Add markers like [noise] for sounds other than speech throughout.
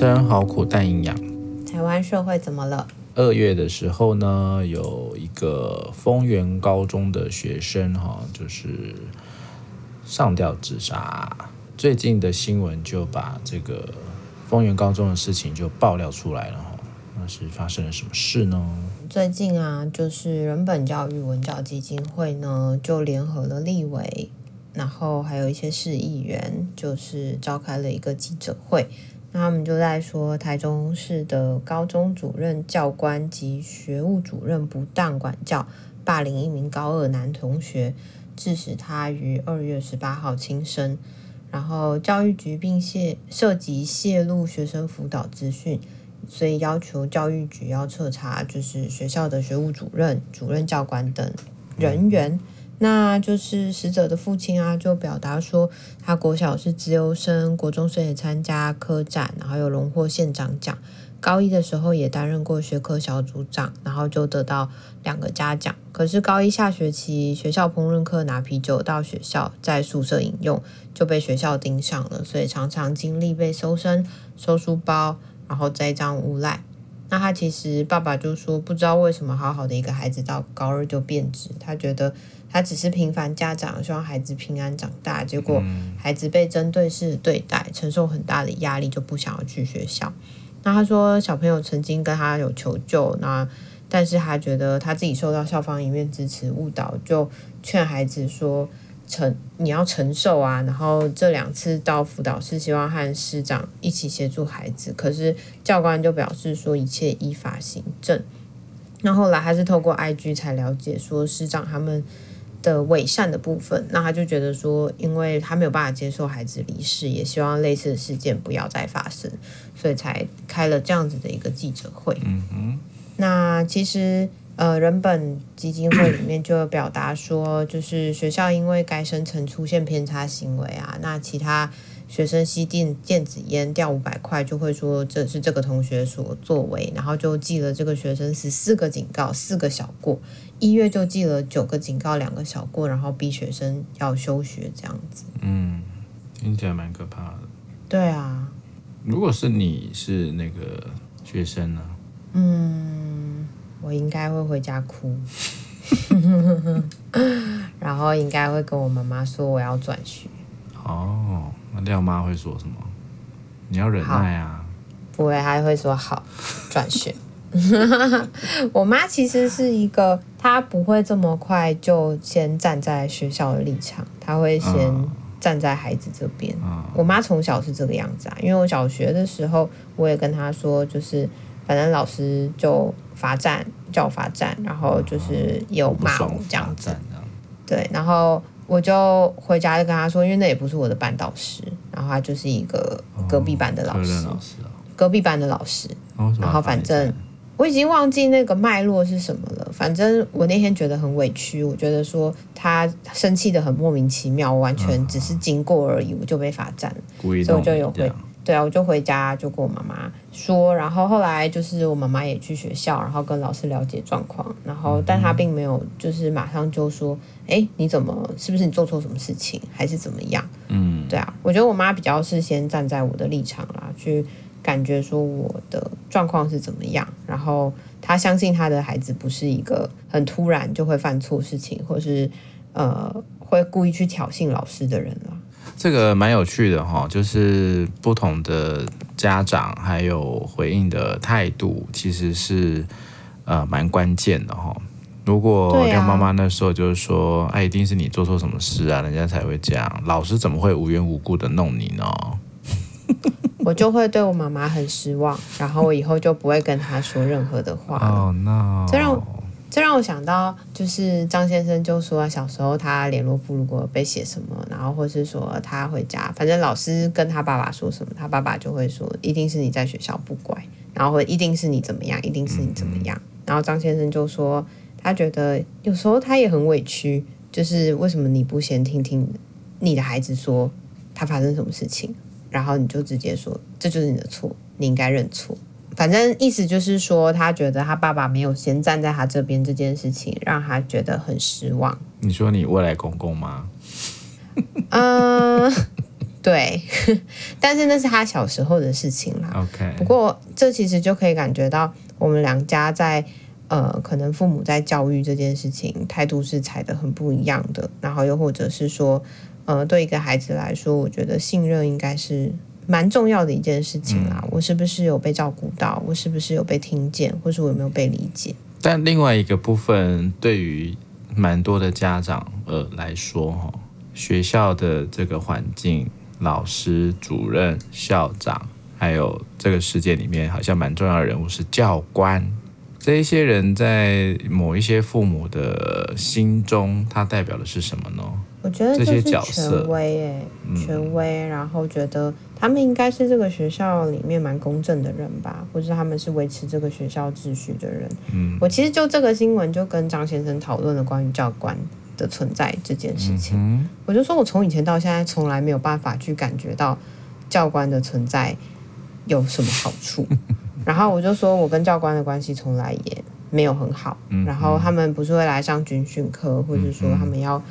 生好苦但营养。台湾社会怎么了？二月的时候呢，有一个丰原高中的学生哈，就是上吊自杀。最近的新闻就把这个丰原高中的事情就爆料出来了哈。那是发生了什么事呢？最近啊，就是人本教育文教基金会呢，就联合了立委，然后还有一些市议员，就是召开了一个记者会。那他们就在说，台中市的高中主任教官及学务主任不当管教，霸凌一名高二男同学，致使他于二月十八号轻生。然后教育局并泄涉及泄露学生辅导资讯，所以要求教育局要彻查，就是学校的学务主任、主任教官等人员。那就是死者的父亲啊，就表达说，他国小是资优生，国中生也参加科展，然后有荣获县长奖。高一的时候也担任过学科小组长，然后就得到两个嘉奖。可是高一下学期学校烹饪课拿啤酒到学校，在宿舍饮用，就被学校盯上了，所以常常经历被搜身、收书包，然后栽赃诬赖。那他其实爸爸就说，不知道为什么好好的一个孩子到高二就变质，他觉得。他只是平凡家长，希望孩子平安长大，结果孩子被针对式对待，承受很大的压力，就不想要去学校。那他说，小朋友曾经跟他有求救，那但是他觉得他自己受到校方一面支持误导，就劝孩子说承你要承受啊。然后这两次到辅导室，希望和师长一起协助孩子，可是教官就表示说一切依法行政。那后来还是透过 IG 才了解说师长他们。的伪善的部分，那他就觉得说，因为他没有办法接受孩子离世，也希望类似的事件不要再发生，所以才开了这样子的一个记者会。嗯哼。那其实呃，人本基金会里面就有表达说，就是学校因为该生曾出现偏差行为啊，那其他学生吸电电子烟掉五百块，就会说这是这个同学所作为，然后就记了这个学生十四个警告，四个小过。一月就记了九个警告，两个小过，然后逼学生要休学这样子。嗯，听起来蛮可怕的。对啊，如果是你是那个学生呢？嗯，我应该会回家哭，[laughs] 然后应该会跟我妈妈说我要转学。哦，那廖妈会说什么？你要忍耐啊。不会，还会说好转学。[laughs] 我妈其实是一个，她不会这么快就先站在学校的立场，她会先站在孩子这边。嗯、我妈从小是这个样子啊，因为我小学的时候，我也跟她说，就是反正老师就罚站，叫我罚站，然后就是有骂我这样子。对，然后我就回家就跟他说，因为那也不是我的班导师，然后他就是一个隔壁班的老师，哦、隔壁班的老师，哦、然后反正。我已经忘记那个脉络是什么了。反正我那天觉得很委屈，我觉得说他生气的很莫名其妙，我完全只是经过而已，我就被罚站了。所以我就有回，对啊，我就回家就跟我妈妈说。然后后来就是我妈妈也去学校，然后跟老师了解状况。然后但她并没有就是马上就说，哎，你怎么是不是你做错什么事情，还是怎么样？嗯，对啊，我觉得我妈比较是先站在我的立场啦，去。感觉说我的状况是怎么样，然后她相信她的孩子不是一个很突然就会犯错事情，或是呃会故意去挑衅老师的人了。这个蛮有趣的哈，就是不同的家长还有回应的态度，其实是呃蛮关键的哈。如果廖妈妈那时候就是说，哎、啊，一定是你做错什么事啊，人家才会这样，老师怎么会无缘无故的弄你呢？[laughs] 我就会对我妈妈很失望，然后我以后就不会跟她说任何的话了。Oh, no. 这让这让我想到，就是张先生就说小时候他联络簿如果被写什么，然后或是说他回家，反正老师跟他爸爸说什么，他爸爸就会说一定是你在学校不乖，然后或一定是你怎么样，一定是你怎么样。然后张先生就说他觉得有时候他也很委屈，就是为什么你不先听听你的孩子说他发生什么事情？然后你就直接说，这就是你的错，你应该认错。反正意思就是说，他觉得他爸爸没有先站在他这边这件事情，让他觉得很失望。你说你未来公公吗？嗯，[laughs] 对，[laughs] 但是那是他小时候的事情啦。OK，不过这其实就可以感觉到我们两家在呃，可能父母在教育这件事情态度是踩得很不一样的。然后又或者是说，呃，对一个孩子来说，我觉得信任应该是蛮重要的一件事情啦。嗯、我是不是有被照顾到？我是不是有被听见？或是我有没有被理解？但另外一个部分，对于蛮多的家长呃来说，哈，学校的这个环境。老师、主任、校长，还有这个世界里面好像蛮重要的人物是教官。这一些人在某一些父母的心中，他代表的是什么呢？我觉得这些角色权威，诶，权威，然后觉得他们应该是这个学校里面蛮公正的人吧，或者他们是维持这个学校秩序的人。嗯，我其实就这个新闻就跟张先生讨论了关于教官的存在这件事情，嗯、我就说，我从以前到现在，从来没有办法去感觉到教官的存在有什么好处。然后我就说，我跟教官的关系从来也没有很好。嗯、然后他们不是会来上军训课，或者说他们要，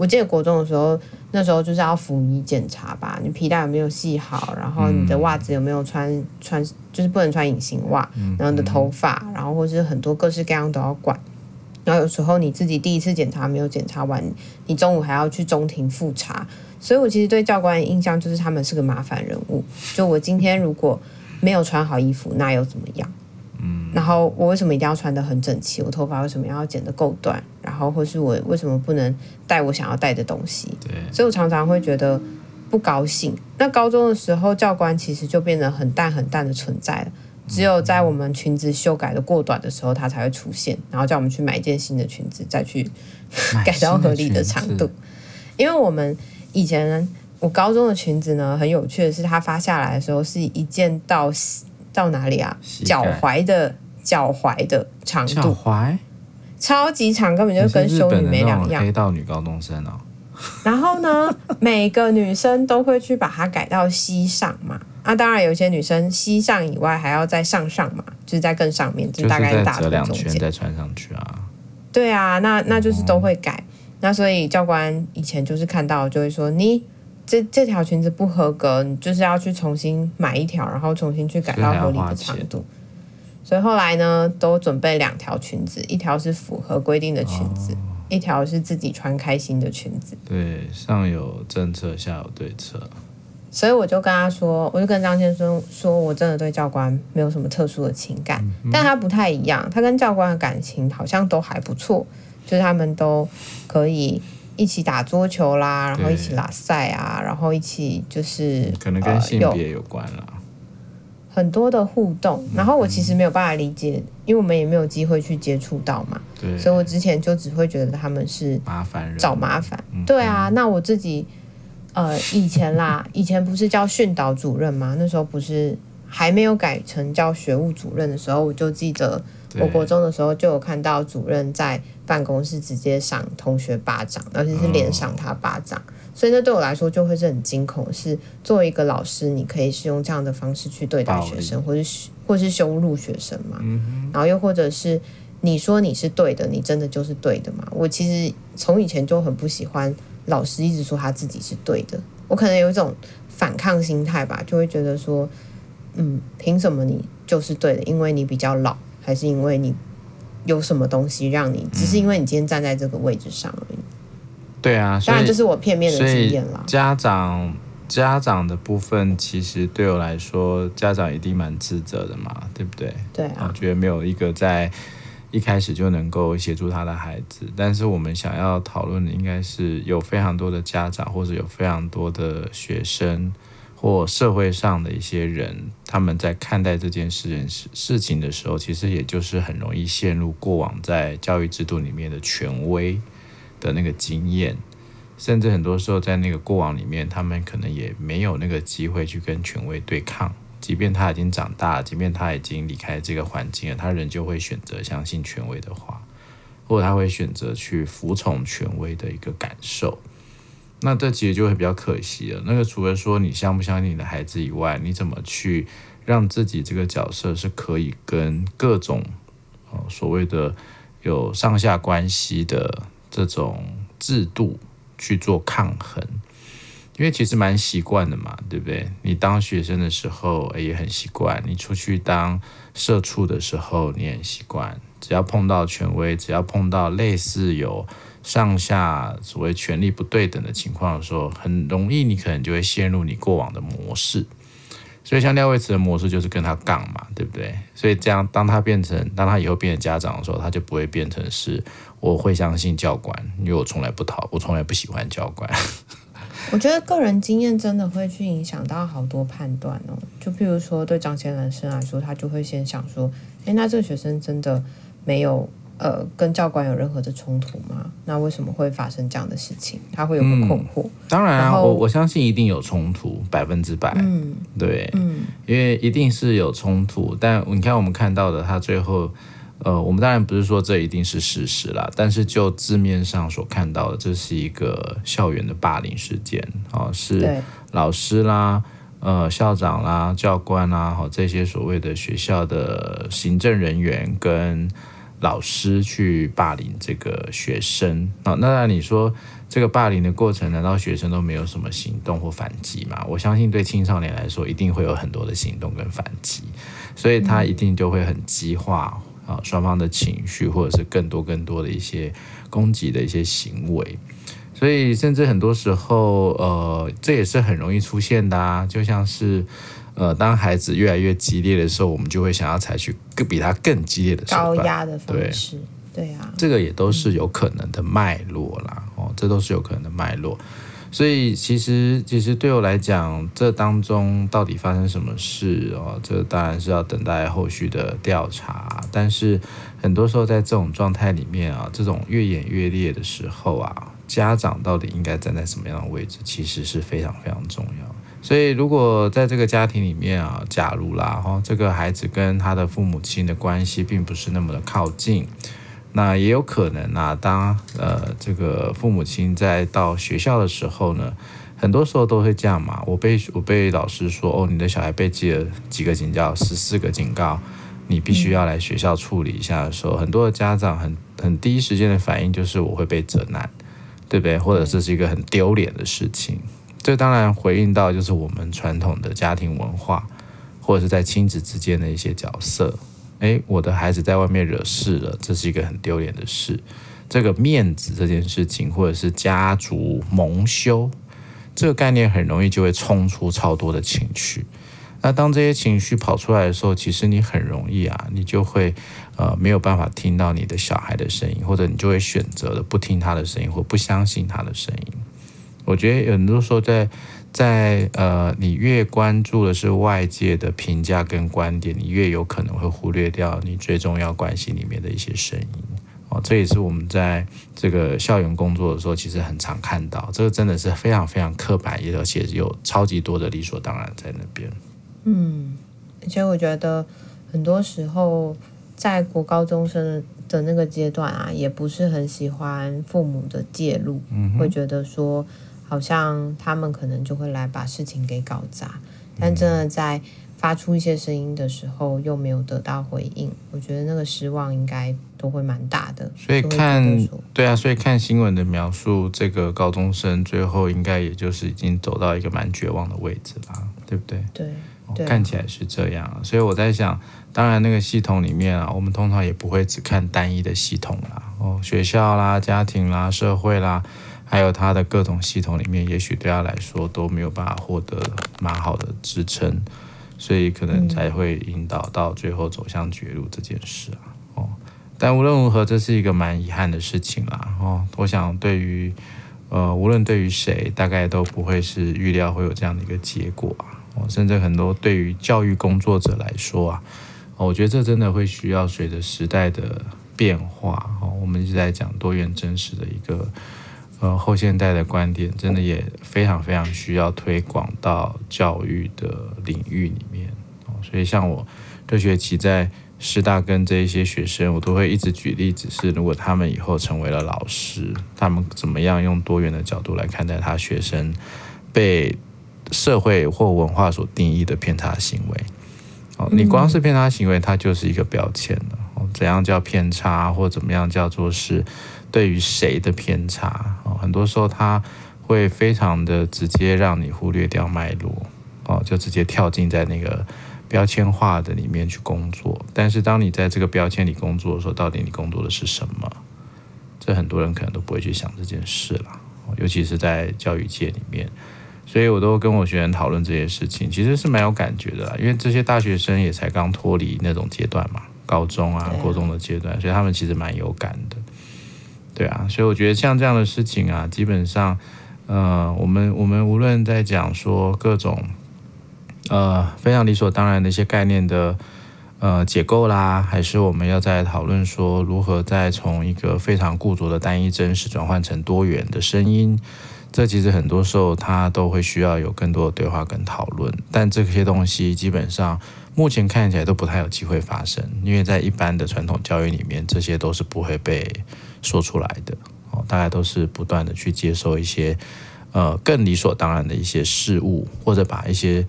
我记得国中的时候，那时候就是要服仪检查吧，你皮带有没有系好，然后你的袜子有没有穿穿，就是不能穿隐形袜，然后你的头发，然后或是很多各式各样都要管。然后有时候你自己第一次检查没有检查完，你中午还要去中庭复查，所以我其实对教官的印象就是他们是个麻烦人物。就我今天如果没有穿好衣服，那又怎么样？嗯。然后我为什么一定要穿得很整齐？我头发为什么要剪得够短？然后或是我为什么不能带我想要带的东西？对。所以我常常会觉得不高兴。那高中的时候，教官其实就变得很淡很淡的存在了。只有在我们裙子修改的过短的时候，他才会出现，然后叫我们去买一件新的裙子，再去 [laughs] 改到合理的长度。因为我们以前我高中的裙子呢，很有趣的是，它发下来的时候是一件到到哪里啊？脚踝的脚踝的长度，脚踝超级长，根本就跟修女没两样。黑道女高中生哦。[laughs] 然后呢，每个女生都会去把它改到膝上嘛。啊，当然有些女生膝上以外还要再上上嘛，就是在更上面，就大概大腿中间再穿上去啊。对啊，那那就是都会改。嗯、那所以教官以前就是看到就会说，你这这条裙子不合格，你就是要去重新买一条，然后重新去改到合理的长度。所以后来呢，都准备两条裙子，一条是符合规定的裙子，哦、一条是自己穿开心的裙子。对，上有政策，下有对策。所以我就跟他说，我就跟张先生说，我真的对教官没有什么特殊的情感，但他不太一样，他跟教官的感情好像都还不错，就是他们都可以一起打桌球啦，然后一起拉赛啊，然后一起就是可能跟性别有关啦，呃，很多的互动。然后我其实没有办法理解，因为我们也没有机会去接触到嘛，对，所以我之前就只会觉得他们是麻烦人，找麻烦。对啊，那我自己。呃，以前啦，以前不是叫训导主任吗？那时候不是还没有改成叫学务主任的时候，我就记得我国中的时候就有看到主任在办公室直接赏同学巴掌，而且是连赏他巴掌，哦、所以那对我来说就会是很惊恐。是作为一个老师，你可以是用这样的方式去对待学生，或是或是羞辱学生嘛？嗯、然后又或者是你说你是对的，你真的就是对的嘛？我其实从以前就很不喜欢。老师一直说他自己是对的，我可能有一种反抗心态吧，就会觉得说，嗯，凭什么你就是对的？因为你比较老，还是因为你有什么东西让你？只是因为你今天站在这个位置上而已。对啊，当然这是我片面的经验了。家长家长的部分，其实对我来说，家长一定蛮自责的嘛，对不对？对啊，我觉得没有一个在。一开始就能够协助他的孩子，但是我们想要讨论的应该是有非常多的家长，或者有非常多的学生，或社会上的一些人，他们在看待这件事事事情的时候，其实也就是很容易陷入过往在教育制度里面的权威的那个经验，甚至很多时候在那个过往里面，他们可能也没有那个机会去跟权威对抗。即便他已经长大，即便他已经离开这个环境了，他仍旧会选择相信权威的话，或者他会选择去服从权威的一个感受。那这其实就会比较可惜了。那个除了说你相不相信你的孩子以外，你怎么去让自己这个角色是可以跟各种呃所谓的有上下关系的这种制度去做抗衡？因为其实蛮习惯的嘛，对不对？你当学生的时候也很习惯，你出去当社畜的时候你很习惯。只要碰到权威，只要碰到类似有上下所谓权力不对等的情况的时候，很容易你可能就会陷入你过往的模式。所以像廖伟慈的模式就是跟他杠嘛，对不对？所以这样，当他变成，当他以后变成家长的时候，他就不会变成是我会相信教官，因为我从来不讨，我从来不喜欢教官。我觉得个人经验真的会去影响到好多判断哦。就譬如说，对张先生来说，他就会先想说，诶，那这个学生真的没有。呃，跟教官有任何的冲突吗？那为什么会发生这样的事情？他会有个困惑。嗯、当然啊，我我相信一定有冲突，百分之百。嗯，对，嗯，因为一定是有冲突。但你看，我们看到的，他最后，呃，我们当然不是说这一定是事实啦，但是就字面上所看到的，这是一个校园的霸凌事件啊、哦，是老师啦、呃，校长啦、教官啦，好、哦，这些所谓的学校的行政人员跟。老师去霸凌这个学生，那当然你说这个霸凌的过程，难道学生都没有什么行动或反击吗？我相信对青少年来说，一定会有很多的行动跟反击，所以他一定就会很激化啊双方的情绪，或者是更多更多的一些攻击的一些行为，所以甚至很多时候，呃，这也是很容易出现的啊，就像是。呃，当孩子越来越激烈的时候，我们就会想要采取更比他更激烈的手段，高压的方式，对，对啊，这个也都是有可能的脉络啦，嗯、哦，这都是有可能的脉络。所以其实，其实对我来讲，这当中到底发生什么事哦，这当然是要等待后续的调查。但是很多时候在这种状态里面啊，这种越演越烈的时候啊，家长到底应该站在什么样的位置，其实是非常非常重要。所以，如果在这个家庭里面啊，假如啦哈，这个孩子跟他的父母亲的关系并不是那么的靠近，那也有可能啊，当呃这个父母亲在到学校的时候呢，很多时候都会这样嘛。我被我被老师说哦，你的小孩被记了几个警告，十四个警告，你必须要来学校处理一下的时候，很多的家长很很第一时间的反应就是我会被责难，对不对？或者这是一个很丢脸的事情。这当然回应到就是我们传统的家庭文化，或者是在亲子之间的一些角色。诶，我的孩子在外面惹事了，这是一个很丢脸的事。这个面子这件事情，或者是家族蒙羞，这个概念很容易就会冲出超多的情绪。那当这些情绪跑出来的时候，其实你很容易啊，你就会呃没有办法听到你的小孩的声音，或者你就会选择了不听他的声音，或不相信他的声音。我觉得有很多时候在，在在呃，你越关注的是外界的评价跟观点，你越有可能会忽略掉你最重要关系里面的一些声音。哦，这也是我们在这个校园工作的时候，其实很常看到，这个真的是非常非常刻板，也而且有超级多的理所当然在那边。嗯，而且我觉得很多时候在国高中生的那个阶段啊，也不是很喜欢父母的介入，嗯、会觉得说。好像他们可能就会来把事情给搞砸，但真的在发出一些声音的时候，又没有得到回应，我觉得那个失望应该都会蛮大的。所以看，对啊，所以看新闻的描述，这个高中生最后应该也就是已经走到一个蛮绝望的位置吧，对不对？对，哦，看起来是这样。所以我在想，当然那个系统里面啊，我们通常也不会只看单一的系统啦，哦，学校啦、家庭啦、社会啦。还有他的各种系统里面，也许对他来说都没有办法获得蛮好的支撑，所以可能才会引导到最后走向绝路这件事啊。哦，但无论如何，这是一个蛮遗憾的事情啦。哦，我想对于呃，无论对于谁，大概都不会是预料会有这样的一个结果啊。哦，甚至很多对于教育工作者来说啊，我觉得这真的会需要随着时代的变化。哦，我们一直在讲多元真实的一个。呃，后现代的观点真的也非常非常需要推广到教育的领域里面哦。所以像我这学期在师大跟这一些学生，我都会一直举例子，是如果他们以后成为了老师，他们怎么样用多元的角度来看待他学生被社会或文化所定义的偏差行为。哦，你光是偏差行为，它就是一个标签了。哦，怎样叫偏差，或怎么样叫做是？对于谁的偏差，很多时候他会非常的直接让你忽略掉脉络哦，就直接跳进在那个标签化的里面去工作。但是当你在这个标签里工作的时候，到底你工作的是什么？这很多人可能都不会去想这件事了，尤其是在教育界里面。所以我都跟我学员讨论这些事情，其实是蛮有感觉的啦，因为这些大学生也才刚脱离那种阶段嘛，高中啊、高中的阶段，所以他们其实蛮有感的。对啊，所以我觉得像这样的事情啊，基本上，呃，我们我们无论在讲说各种，呃，非常理所当然的一些概念的，呃，解构啦，还是我们要在讨论说如何再从一个非常固着的单一真实转换成多元的声音。这其实很多时候，它都会需要有更多的对话跟讨论，但这些东西基本上目前看起来都不太有机会发生，因为在一般的传统教育里面，这些都是不会被说出来的哦，大概都是不断的去接受一些呃更理所当然的一些事物，或者把一些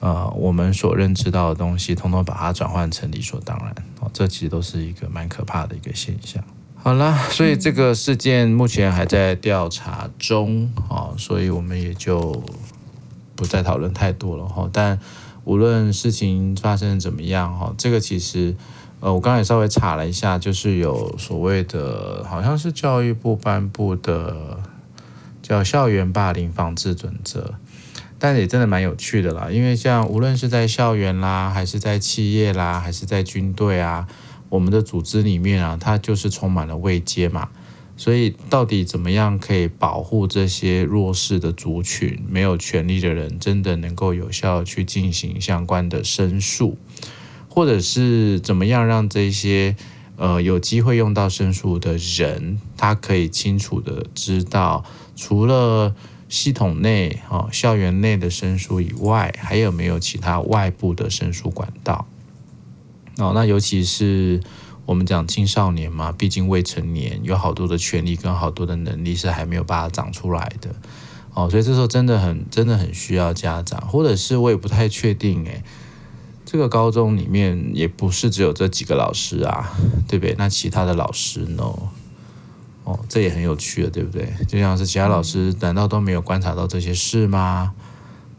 呃我们所认知到的东西，通通把它转换成理所当然哦，这其实都是一个蛮可怕的一个现象。好啦，所以这个事件目前还在调查中，哦，所以我们也就不再讨论太多了哈。但无论事情发生怎么样哈，这个其实呃，我刚才也稍微查了一下，就是有所谓的，好像是教育部颁布的叫校园霸凌防治准则，但也真的蛮有趣的啦。因为像无论是在校园啦，还是在企业啦，还是在军队啊。我们的组织里面啊，它就是充满了未接嘛，所以到底怎么样可以保护这些弱势的族群，没有权利的人，真的能够有效去进行相关的申诉，或者是怎么样让这些呃有机会用到申诉的人，他可以清楚的知道，除了系统内啊、校园内的申诉以外，还有没有其他外部的申诉管道？哦，那尤其是我们讲青少年嘛，毕竟未成年，有好多的权利跟好多的能力是还没有办法长出来的。哦，所以这时候真的很真的很需要家长，或者是我也不太确定，诶，这个高中里面也不是只有这几个老师啊，对不对？那其他的老师呢？哦，这也很有趣了，对不对？就像是其他老师，难道都没有观察到这些事吗？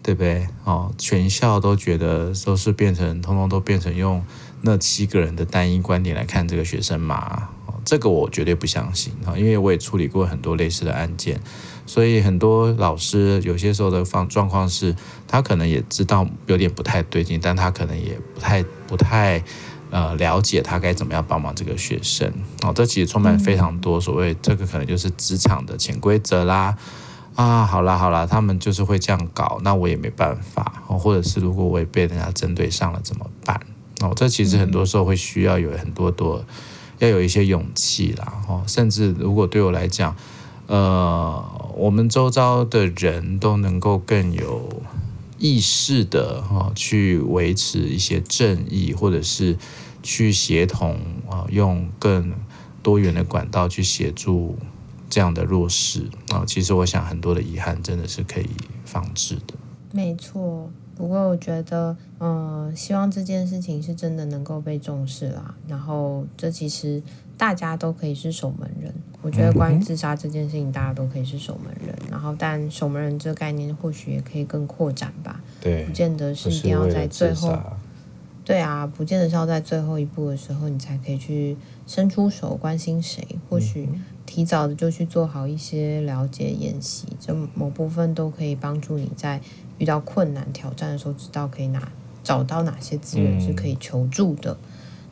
对不对？哦，全校都觉得都是变成，通通都变成用。那七个人的单一观点来看这个学生嘛，这个我绝对不相信啊，因为我也处理过很多类似的案件，所以很多老师有些时候的状状况是，他可能也知道有点不太对劲，但他可能也不太不太呃了解他该怎么样帮忙这个学生哦，这其实充满非常多所谓这个可能就是职场的潜规则啦啊，好啦好啦，他们就是会这样搞，那我也没办法，或者是如果我也被人家针对上了怎么办？哦，这其实很多时候会需要有很多多，要有一些勇气啦。哦，甚至如果对我来讲，呃，我们周遭的人都能够更有意识的哈，去维持一些正义，或者是去协同啊，用更多元的管道去协助这样的弱势啊，其实我想很多的遗憾真的是可以防治的。没错。不过我觉得，嗯、呃，希望这件事情是真的能够被重视啦。然后，这其实大家都可以是守门人。我觉得关于自杀这件事情，大家都可以是守门人。然后，但守门人这个概念或许也可以更扩展吧。对，不见得是一定要在最后。对啊，不见得是要在最后一步的时候，你才可以去伸出手关心谁。或许提早的就去做好一些了解演习，这某部分都可以帮助你在。遇到困难挑战的时候，知道可以哪找到哪些资源是可以求助的。嗯。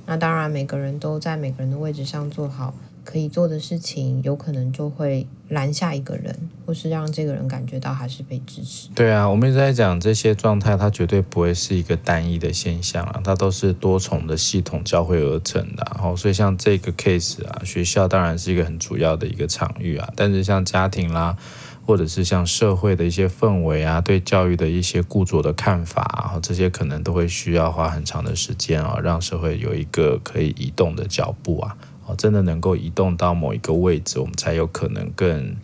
那当然，每个人都在每个人的位置上做好可以做的事情，有可能就会拦下一个人，或是让这个人感觉到还是被支持。对啊，我们一直在讲这些状态，它绝对不会是一个单一的现象啊，它都是多重的系统交汇而成的。然后，所以像这个 case 啊，学校当然是一个很主要的一个场域啊，但是像家庭啦。或者是像社会的一些氛围啊，对教育的一些固着的看法啊，这些可能都会需要花很长的时间啊，让社会有一个可以移动的脚步啊，哦，真的能够移动到某一个位置，我们才有可能更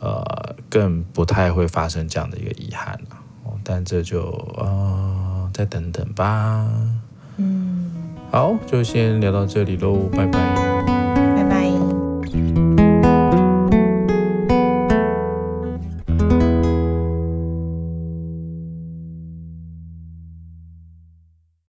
呃更不太会发生这样的一个遗憾啊。哦，但这就呃再等等吧。嗯，好，就先聊到这里喽，拜拜。